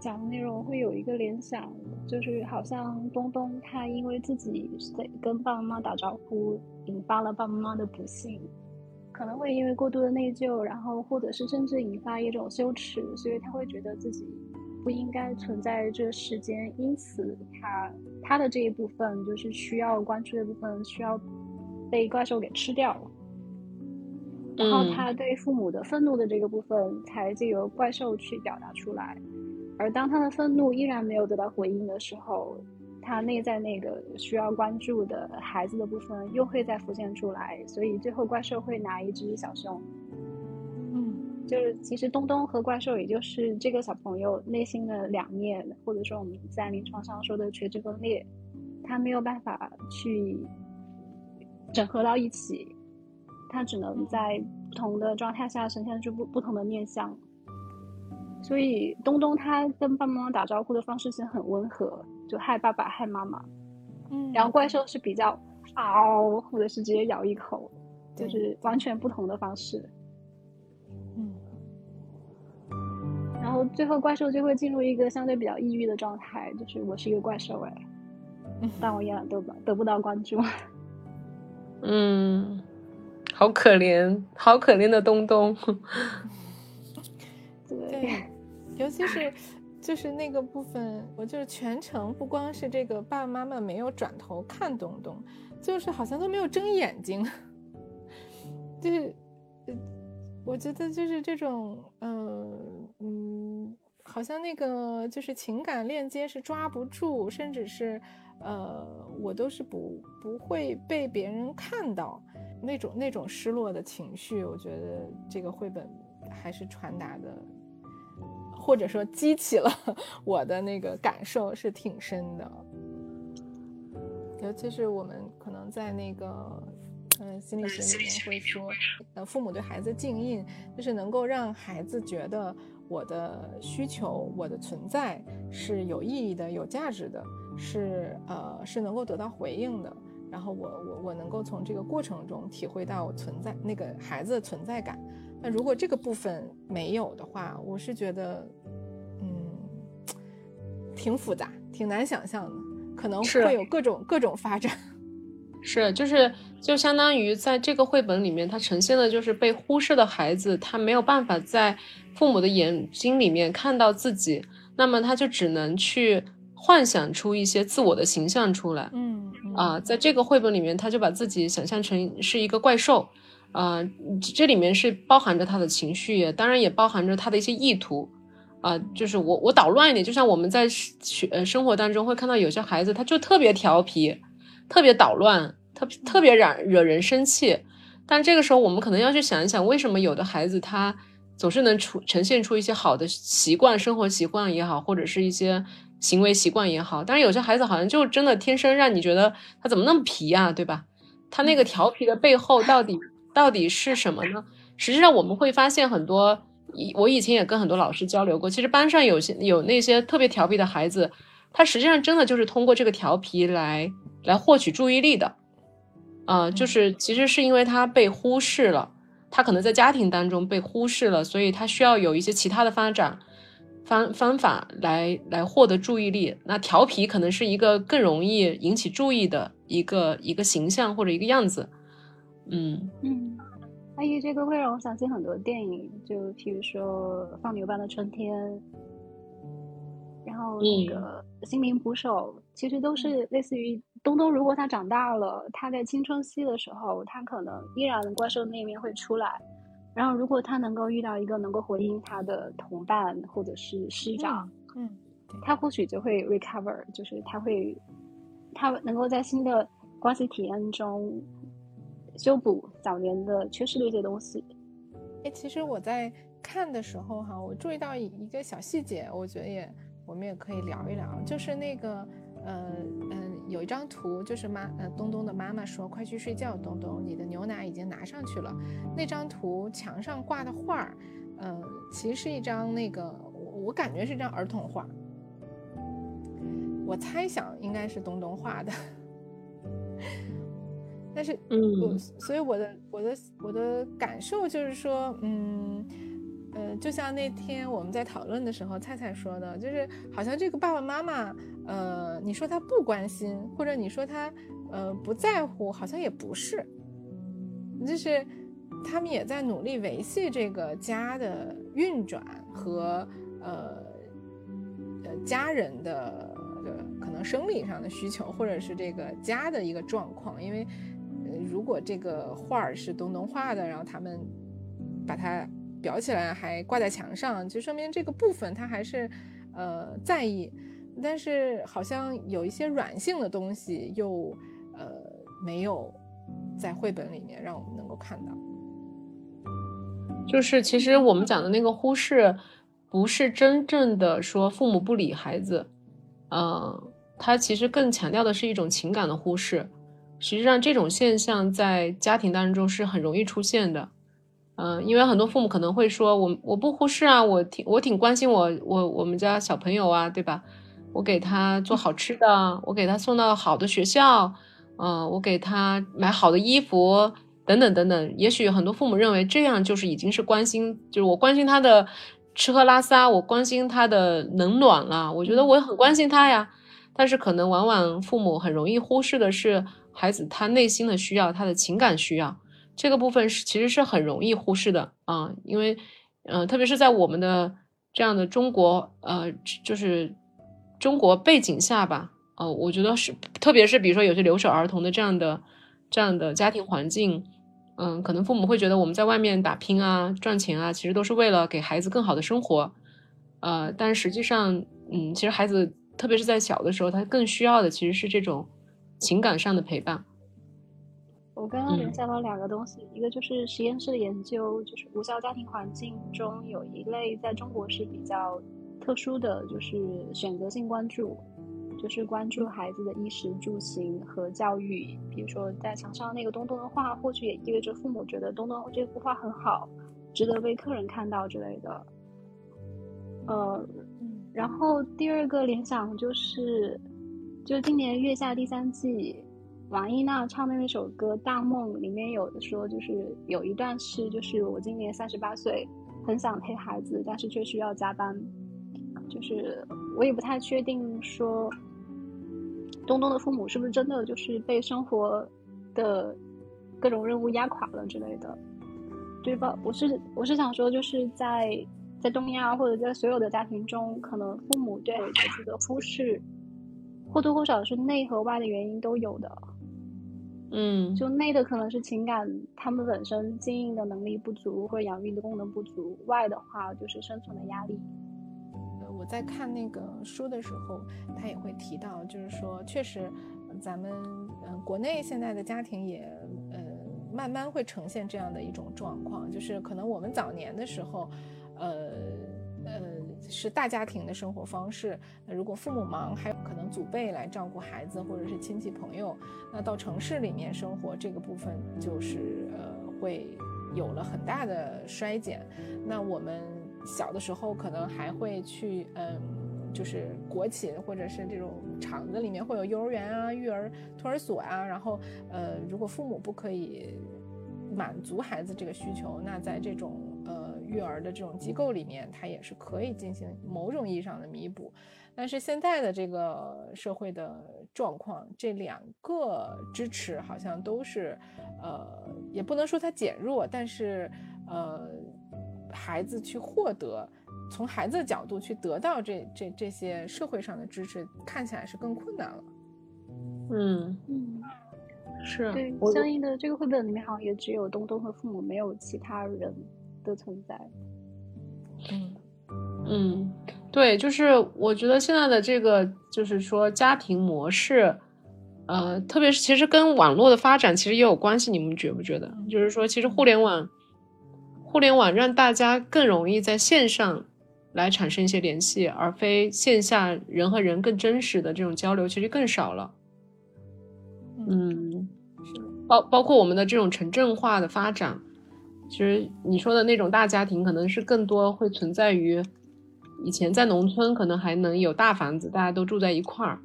讲的内容，会有一个联想，就是好像东东他因为自己在跟爸爸妈妈打招呼，引发了爸爸妈妈的不幸，可能会因为过度的内疚，然后或者是甚至引发一种羞耻，所以他会觉得自己。不应该存在这世间，因此他他的这一部分就是需要关注的部分，需要被怪兽给吃掉了。然后他对父母的愤怒的这个部分，才借由怪兽去表达出来。而当他的愤怒依然没有得到回应的时候，他内在那个需要关注的孩子的部分又会再浮现出来。所以最后怪兽会拿一只小熊。就是其实东东和怪兽，也就是这个小朋友内心的两面，或者说我们在临床上说的垂直分裂，他没有办法去整合到一起，他只能在不同的状态下呈现出不不同的面相。所以东东他跟爸爸妈妈打招呼的方式是很温和，就嗨爸爸嗨妈妈，嗯，然后怪兽是比较嗷，或者是直接咬一口，就是完全不同的方式。最后怪兽就会进入一个相对比较抑郁的状态，就是我是一个怪兽哎，但我依然得不得不到关注。嗯，好可怜，好可怜的东东。对，尤其是就是那个部分，我就是全程不光是这个爸爸妈妈没有转头看东东，就是好像都没有睁眼睛，就是。我觉得就是这种，嗯嗯，好像那个就是情感链接是抓不住，甚至是，呃，我都是不不会被别人看到那种那种失落的情绪。我觉得这个绘本还是传达的，或者说激起了 我的那个感受是挺深的，尤其是我们可能在那个。嗯，心理学里面会说，呃，父母对孩子敬印，就是能够让孩子觉得我的需求、我的存在是有意义的、有价值的，是呃是能够得到回应的。然后我我我能够从这个过程中体会到存在那个孩子的存在感。那如果这个部分没有的话，我是觉得，嗯，挺复杂、挺难想象的，可能会有各种各种发展。是，就是就相当于在这个绘本里面，它呈现的就是被忽视的孩子，他没有办法在父母的眼睛里面看到自己，那么他就只能去幻想出一些自我的形象出来。嗯啊，在这个绘本里面，他就把自己想象成是一个怪兽，啊，这里面是包含着他的情绪，当然也包含着他的一些意图。啊，就是我我捣乱一点，就像我们在学呃生活当中会看到有些孩子，他就特别调皮。特别捣乱，特特别惹惹人生气，但这个时候我们可能要去想一想，为什么有的孩子他总是能出呈现出一些好的习惯、生活习惯也好，或者是一些行为习惯也好，但是有些孩子好像就真的天生让你觉得他怎么那么皮呀，对吧？他那个调皮的背后到底到底是什么呢？实际上我们会发现很多，我以前也跟很多老师交流过，其实班上有些有那些特别调皮的孩子。他实际上真的就是通过这个调皮来来获取注意力的，啊，就是其实是因为他被忽视了，他可能在家庭当中被忽视了，所以他需要有一些其他的发展方方法来来获得注意力。那调皮可能是一个更容易引起注意的一个一个形象或者一个样子。嗯嗯，阿姨这个会让我想起很多电影，就譬如说《放牛班的春天》。然后那个心灵捕手其实都是类似于东东如果他长大了，他在青春期的时候，他可能依然怪兽那一面会出来。然后，如果他能够遇到一个能够回应他的同伴或者是师长，嗯，他或许就会 recover，就是他会，他能够在新的关系体验中修补早年的缺失的一些东西。哎，其实我在看的时候哈，我注意到一个小细节，我觉得也我们也可以聊一聊，就是那个。呃嗯，有一张图，就是妈呃东东的妈妈说：“快去睡觉，东东，你的牛奶已经拿上去了。”那张图墙上挂的画儿，呃，其实是一张那个我我感觉是一张儿童画，我猜想应该是东东画的，但是嗯，所以我的我的我的感受就是说，嗯。呃，就像那天我们在讨论的时候，菜菜说的，就是好像这个爸爸妈妈，呃，你说他不关心，或者你说他，呃，不在乎，好像也不是，就是他们也在努力维系这个家的运转和呃呃家人的可能生理上的需求，或者是这个家的一个状况。因为，如果这个画儿是东东画的，然后他们把它。裱起来还挂在墙上，就说明这个部分他还是，呃，在意，但是好像有一些软性的东西又，呃，没有在绘本里面让我们能够看到。就是其实我们讲的那个忽视，不是真正的说父母不理孩子，呃，他其实更强调的是一种情感的忽视。实际上，这种现象在家庭当中是很容易出现的。嗯，因为很多父母可能会说，我我不忽视啊，我挺我挺关心我我我们家小朋友啊，对吧？我给他做好吃的，我给他送到好的学校，嗯，我给他买好的衣服，等等等等。也许很多父母认为这样就是已经是关心，就是我关心他的吃喝拉撒，我关心他的冷暖了。我觉得我很关心他呀，但是可能往往父母很容易忽视的是孩子他内心的需要，他的情感需要。这个部分是其实是很容易忽视的啊，因为，呃，特别是在我们的这样的中国，呃，就是中国背景下吧，呃，我觉得是，特别是比如说有些留守儿童的这样的这样的家庭环境，嗯，可能父母会觉得我们在外面打拼啊、赚钱啊，其实都是为了给孩子更好的生活，呃，但实际上，嗯，其实孩子特别是在小的时候，他更需要的其实是这种情感上的陪伴。我刚刚联想到两个东西，一个就是实验室的研究，就是无效家庭环境中有一类在中国是比较特殊的，就是选择性关注，就是关注孩子的衣食住行和教育。比如说在墙上那个东东的画，或许也意味着父母觉得东东这幅画很好，值得被客人看到之类的。呃，然后第二个联想就是，就今年月下第三季。王一娜唱的那首歌《大梦》里面有的说，就是有一段是，就是我今年三十八岁，很想陪孩子，但是却需要加班。就是我也不太确定说，东东的父母是不是真的就是被生活的各种任务压垮了之类的，对吧？我是我是想说，就是在在东亚或者在所有的家庭中，可能父母对孩子的忽视，或多或少是内和外的原因都有的。嗯，就内的可能是情感，他们本身经营的能力不足或者养育的功能不足；外的话就是生存的压力。呃，我在看那个书的时候，他也会提到，就是说，确实，咱们嗯国内现在的家庭也呃慢慢会呈现这样的一种状况，就是可能我们早年的时候，呃。呃，是大家庭的生活方式。那如果父母忙，还有可能祖辈来照顾孩子，或者是亲戚朋友。那到城市里面生活，这个部分就是呃，会有了很大的衰减。那我们小的时候，可能还会去，嗯，就是国企或者是这种厂子里面会有幼儿园啊、育儿托儿所啊。然后，呃，如果父母不可以满足孩子这个需求，那在这种。育儿的这种机构里面，它也是可以进行某种意义上的弥补，但是现在的这个社会的状况，这两个支持好像都是，呃，也不能说它减弱，但是，呃，孩子去获得，从孩子的角度去得到这这这些社会上的支持，看起来是更困难了。嗯。嗯，是对，相应的这个绘本里面好像也只有东东和父母，没有其他人的存在。嗯嗯，对，就是我觉得现在的这个就是说家庭模式，呃，特别是其实跟网络的发展其实也有关系，你们觉不觉得？就是说，其实互联网，互联网让大家更容易在线上来产生一些联系，而非线下人和人更真实的这种交流，其实更少了。嗯，包包括我们的这种城镇化的发展，其实你说的那种大家庭，可能是更多会存在于以前在农村，可能还能有大房子，大家都住在一块儿。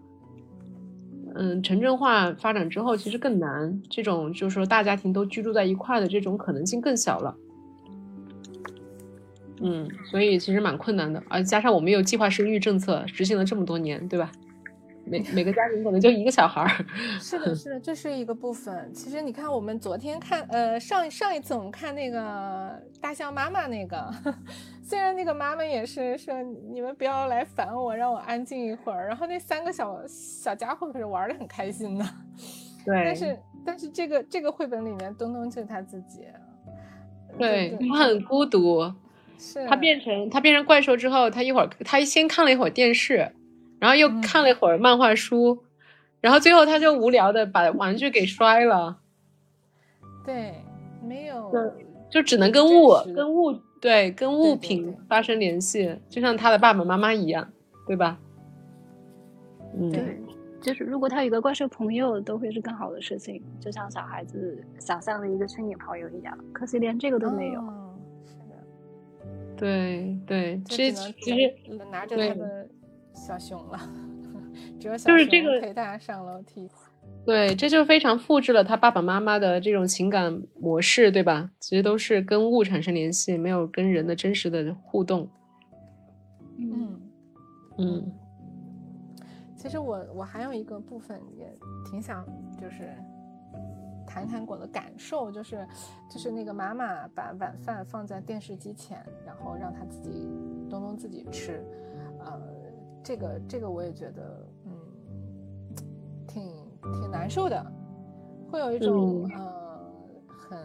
嗯，城镇化发展之后，其实更难，这种就是说大家庭都居住在一块儿的这种可能性更小了。嗯，所以其实蛮困难的，而加上我们有计划生育政策，执行了这么多年，对吧？每每个家庭可能就一个小孩儿。是的，是的，这是一个部分。其实你看，我们昨天看，呃，上上一次我们看那个大象妈妈那个，虽然那个妈妈也是说你们不要来烦我，让我安静一会儿，然后那三个小小家伙可是玩的很开心的。对，但是但是这个这个绘本里面，东东就是他自己。对他很孤独，是他变成他变成怪兽之后，他一会儿他先看了一会儿电视，然后又看了一会儿漫画书，然后最后他就无聊的把玩具给摔了，对没有就只能跟物跟物对跟物品发生联系，就像他的爸爸妈妈一样，对吧？嗯，对，就是如果他有个怪兽朋友，都会是更好的事情，就像小孩子想象的一个虚拟朋友一样。可惜连这个都没有。哦是的，对对，就其实其实拿着对他的小熊了，只有小熊就是这个陪他上楼梯。对，这就非常复制了他爸爸妈妈的这种情感模式，对吧？其实都是跟物产生联系，没有跟人的真实的互动。嗯，嗯，嗯其实我我还有一个部分也挺想就是谈谈我的感受，就是就是那个妈妈把晚饭放在电视机前，然后让他自己东东自己吃，呃，这个这个我也觉得嗯挺挺难受的，会有一种、呃很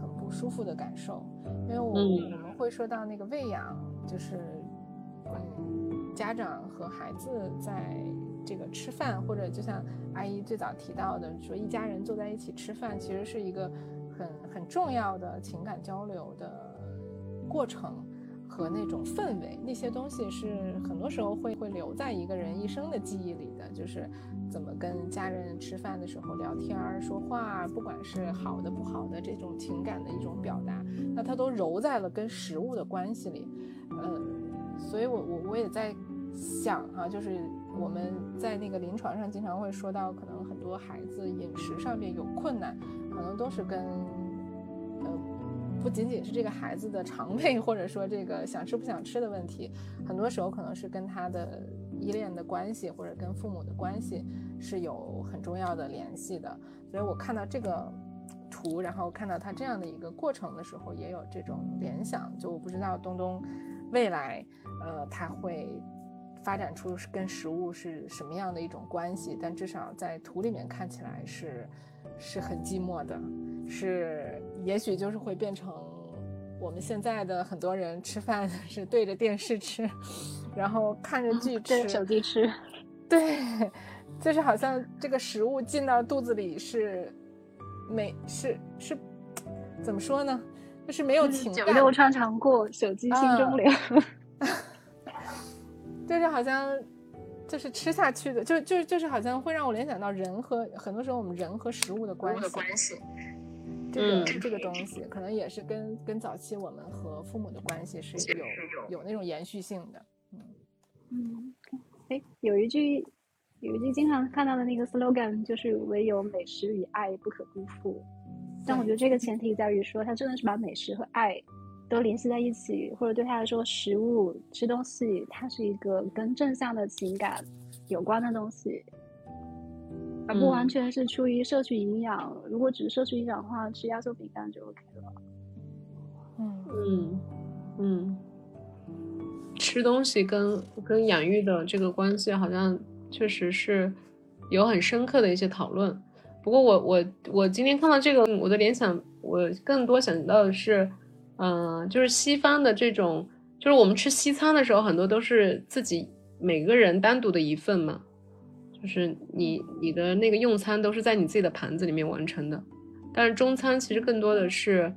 很不舒服的感受，因为我、嗯。我们会说到那个喂养，就是嗯家长和孩子在这个吃饭，或者就像阿姨最早提到的，说一家人坐在一起吃饭，其实是一个很很重要的情感交流的过程和那种氛围，那些东西是很多时候会会留在一个人一生的记忆里的，就是怎么跟家人吃饭的时候聊天儿、说话，不管是好的不好的这种情感的一种表达，那它都揉在了跟食物的关系里，呃，所以我我我也在想啊，就是我们在那个临床上经常会说到，可能很多孩子饮食上面有困难，可能都是跟呃不仅仅是这个孩子的肠胃或者说这个想吃不想吃的问题，很多时候可能是跟他的依恋的关系或者跟父母的关系是有很重要的联系的。所以我看到这个图，然后看到他这样的一个过程的时候，也有这种联想。就我不知道东东未来呃他会。发展出跟食物是什么样的一种关系，但至少在图里面看起来是是很寂寞的，是也许就是会变成我们现在的很多人吃饭 是对着电视吃，然后看着剧吃，对着手机吃。对，就是好像这个食物进到肚子里是没是是怎么说呢？就是没有情感，酒肉穿肠过，手机心中留。就是好像，就是吃下去的，就就就是好像会让我联想到人和很多时候我们人和食物的关系。关系。这个、嗯这个东西可能也是跟跟早期我们和父母的关系是有有那种延续性的。嗯嗯，哎，有一句有一句经常看到的那个 slogan 就是“唯有美食与爱不可辜负”，但我觉得这个前提在于说，他真的是把美食和爱都联系在一起，或者对他来说，食物吃东西，它是一个跟正向的情感有关的东西，而不完全是出于摄取营养。如果只是摄取营养的话，吃压缩饼干就 OK 了。嗯嗯嗯，吃东西跟跟养育的这个关系，好像确实是有很深刻的一些讨论。不过我我我今天看到这个，我的联想，我更多想到的是，嗯、就是西方的这种，就是我们吃西餐的时候，很多都是自己每个人单独的一份嘛，就是你你的那个用餐都是在你自己的盘子里面完成的。但是中餐其实更多的是，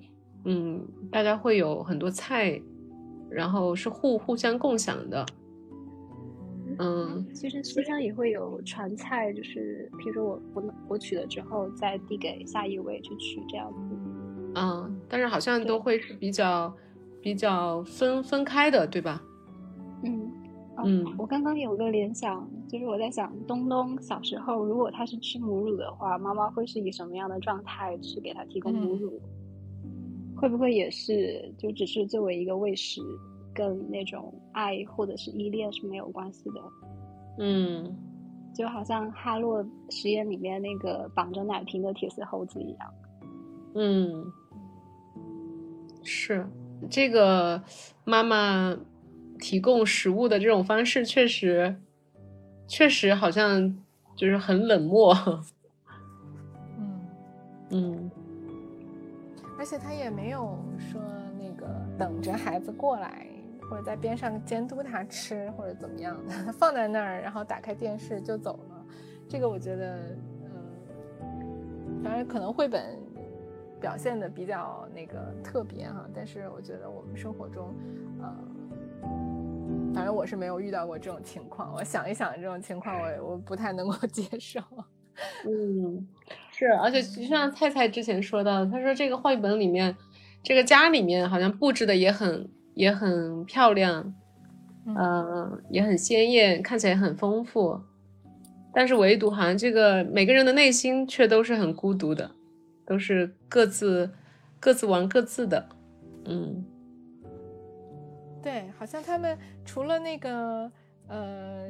嗯，大家会有很多菜，然后是互互相共享的。嗯其实西餐也会有传菜，就是比如说我我我取了之后再递给下一位去取这样子。嗯，但是好像都会是比较比较分分开的，对吧？嗯，我刚刚有个联想，就是我在想，东东小时候如果他是吃母乳的话，妈妈会是以什么样的状态去给他提供母嗯乳？会不会也是就只是作为一个喂食，跟那种爱或者是依恋是没有关系的？嗯就好像哈洛实验里面那个绑着奶瓶的铁丝猴子一样。嗯，是这个妈妈提供食物的这种方式，确实确实好像就是很冷漠。嗯，嗯而且他也没有说那个等着孩子过来，或者在边上监督他吃或者怎么样的，放在那儿，然后打开电视就走了。这个我觉得，嗯，当然可能绘本表现的比较那个特别哈，但是我觉得我们生活中，呃，反正我是没有遇到过这种情况。我想一想，这种情况我我不太能够 接受。嗯，是，而且就像菜菜之前说到，他说这个绘本里面，这个家里面好像布置的也很也很漂亮，嗯呃，也很鲜艳，看起来很丰富，但是唯独好像这个每个人的内心却都是很孤独的，都是各自各自玩各自的，嗯对，好像他们除了那个呃，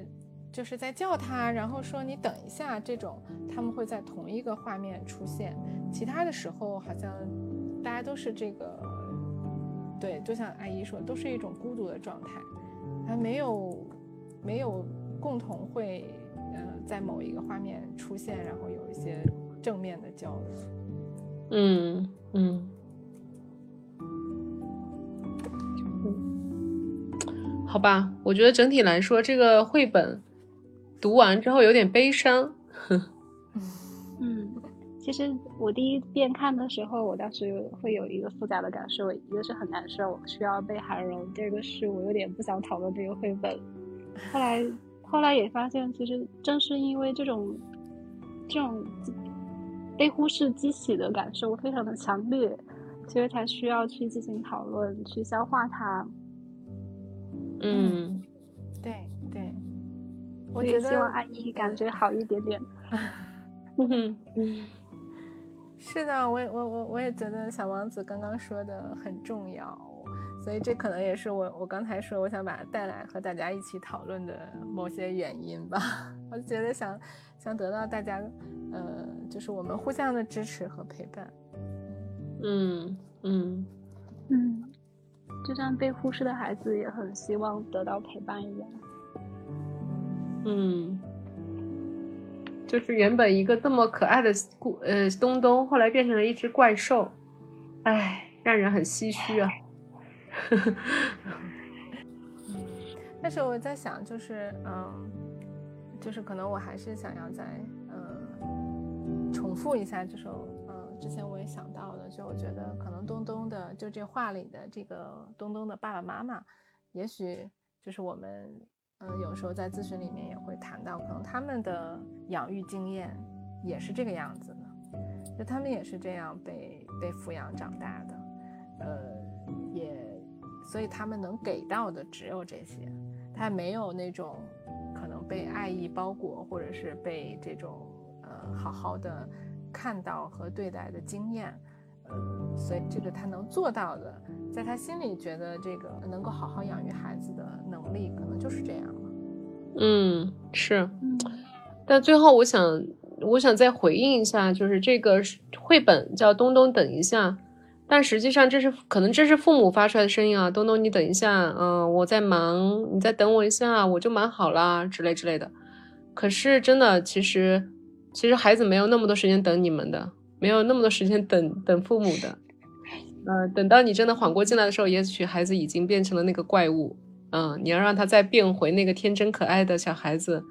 就是在叫他，然后说你等一下这种，他们会在同一个画面出现。其他的时候，好像大家都是这个，对，就像阿姨说，都是一种孤独的状态，还没有没有共同会呃在某一个画面出现，然后有一些正面的交流。嗯嗯。好吧，我觉得整体来说，这个绘本读完之后有点悲伤。嗯，其实我第一遍看的时候，我当时有会有一个复杂的感受，一个是很难受，我需要被涵容；第二个是我有点不想讨论这个绘本。后来后来也发现，其实正是因为这种这种被忽视激起的感受非常的强烈，所以才需要去进行讨论，去消化它。嗯对对，我所以觉得希望阿姨感觉好一点点。嗯是的，我也我我我也觉得小王子刚刚说的很重要，所以这可能也是我我刚才说我想把它带来和大家一起讨论的某些原因吧。我就觉得想想得到大家，呃，就是我们互相的支持和陪伴。嗯嗯嗯，就像被忽视的孩子也很希望得到陪伴一样。嗯，就是原本一个这么可爱的故呃东东，后来变成了一只怪兽，唉，让人很唏嘘啊。但是我在想，就是嗯，就是可能我还是想要再嗯重复一下这首嗯之前我也想到的，就我觉得可能东东的就这画里的这个东东的爸爸妈妈，也许就是我们嗯有时候在咨询里面也会谈到，可能他们的养育经验也是这个样子的，就他们也是这样被被抚养长大的，呃，也所以他们能给到的只有这些。他没有那种可能被爱意包裹，或者是被这种呃好好的看到和对待的经验，呃，所以这个他能做到的，在他心里觉得这个能够好好养育孩子的能力，可能就是这样了。嗯，是。嗯但最后，我想，我想再回应一下，就是这个绘本叫《东东等一下》，但实际上这是可能这是父母发出来的声音啊，东东你等一下，嗯、我在忙，你再等我一下，我就忙好啦，之类之类的。可是真的，其实其实孩子没有那么多时间等你们的，没有那么多时间等等父母的。呃，等到你真的缓过劲来的时候，也许孩子已经变成了那个怪物。嗯，你要让他再变回那个天真可爱的小孩子，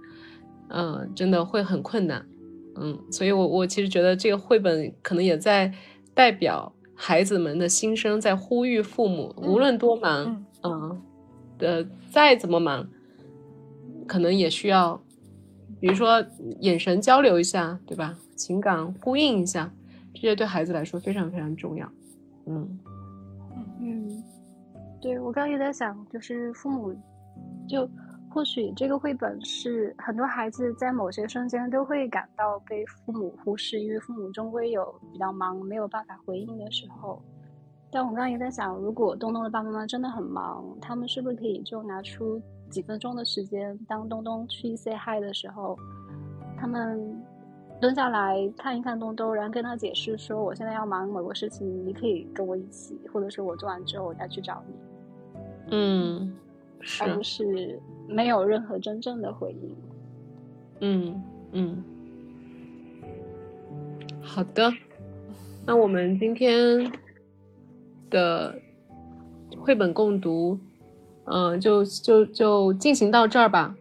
嗯，真的会很困难。嗯，所以我我其实觉得这个绘本可能也在代表孩子们的心声，在呼吁父母，无论多忙，嗯，的再怎么忙，可能也需要，比如说眼神交流一下，对吧？情感呼应一下，这些对孩子来说非常非常重要。嗯嗯，对我刚刚也在想，就是父母就。或许这个绘本是很多孩子在某些瞬间都会感到被父母忽视，因为父母终归有比较忙，没有办法回应的时候。但我刚刚也在想，如果东东的爸爸妈妈真的很忙，他们是不是可以就拿出几分钟的时间，当东东去 say hi 的时候，他们蹲下来看一看东东，然后跟他解释说：“我现在要忙某个事情，你可以跟我一起，或者是我做完之后我再去找你。”嗯。而不是没有任何真正的回应。嗯嗯，好的，那我们今天的绘本共读，嗯，就就就进行到这儿吧。